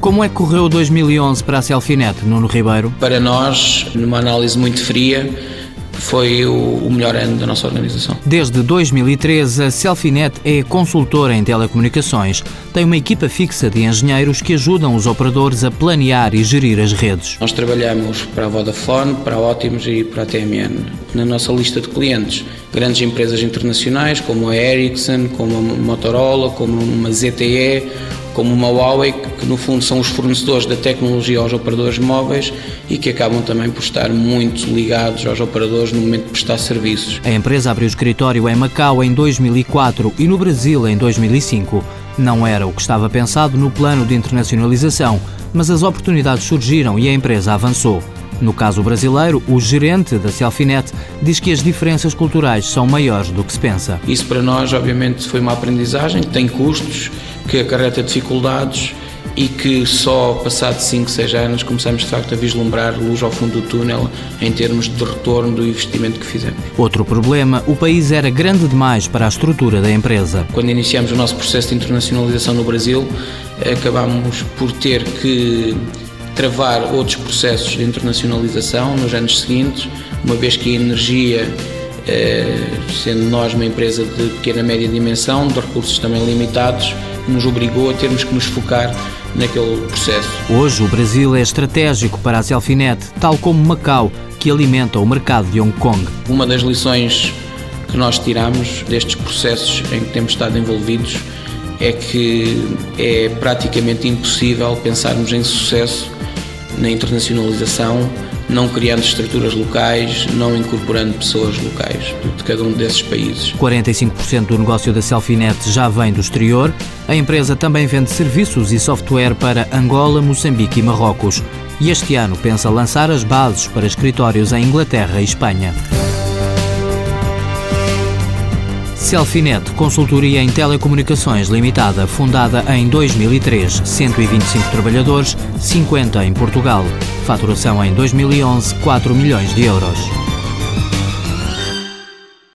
Como é que correu 2011 para a Selfinet, Nuno Ribeiro? Para nós, numa análise muito fria, foi o, melhor ano da nossa organização. Desde 2013, a Selfinet é consultora em telecomunicações. Tem uma equipa fixa de engenheiros que ajudam os operadores a planear e gerir as redes. Nós trabalhamos para a Vodafone, para a Optimus e para a TMN. Na nossa lista de clientes, grandes empresas internacionais como a Ericsson, como a Motorola, como uma ZTE, como uma Huawei, que no fundo são os fornecedores da tecnologia aos operadores móveis e que acabam também por estar muito ligados aos operadores no momento de prestar serviços. A empresa abriu escritório em Macau em 2004 e no Brasil em 2005. Não era o que estava pensado no plano de internacionalização, mas as oportunidades surgiram e a empresa avançou. No caso brasileiro, o gerente da Selfinet diz que as diferenças culturais são maiores do que se pensa. Isso para nós, obviamente, foi uma aprendizagem, tem custos, que acarreta dificuldades e que só passado 5, 6 anos começamos de facto a vislumbrar luz ao fundo do túnel em termos de retorno do investimento que fizemos. Outro problema, o país era grande demais para a estrutura da empresa. Quando iniciamos o nosso processo de internacionalização no Brasil, acabámos por ter que travar outros processos de internacionalização nos anos seguintes, uma vez que a energia eh, sendo nós uma empresa de pequena média dimensão, de recursos também limitados, nos obrigou a termos que nos focar naquele processo. Hoje o Brasil é estratégico para a Selfinet, tal como Macau, que alimenta o mercado de Hong Kong. Uma das lições que nós tiramos destes processos em que temos estado envolvidos é que é praticamente impossível pensarmos em sucesso na internacionalização não criando estruturas locais, não incorporando pessoas locais de cada um desses países. 45% do negócio da Selfinet já vem do exterior. A empresa também vende serviços e software para Angola, Moçambique e Marrocos. E este ano pensa lançar as bases para escritórios em Inglaterra e Espanha. Selfinet, consultoria em telecomunicações limitada, fundada em 2003, 125 trabalhadores, 50 em Portugal. Faturação em 2011, 4 milhões de euros.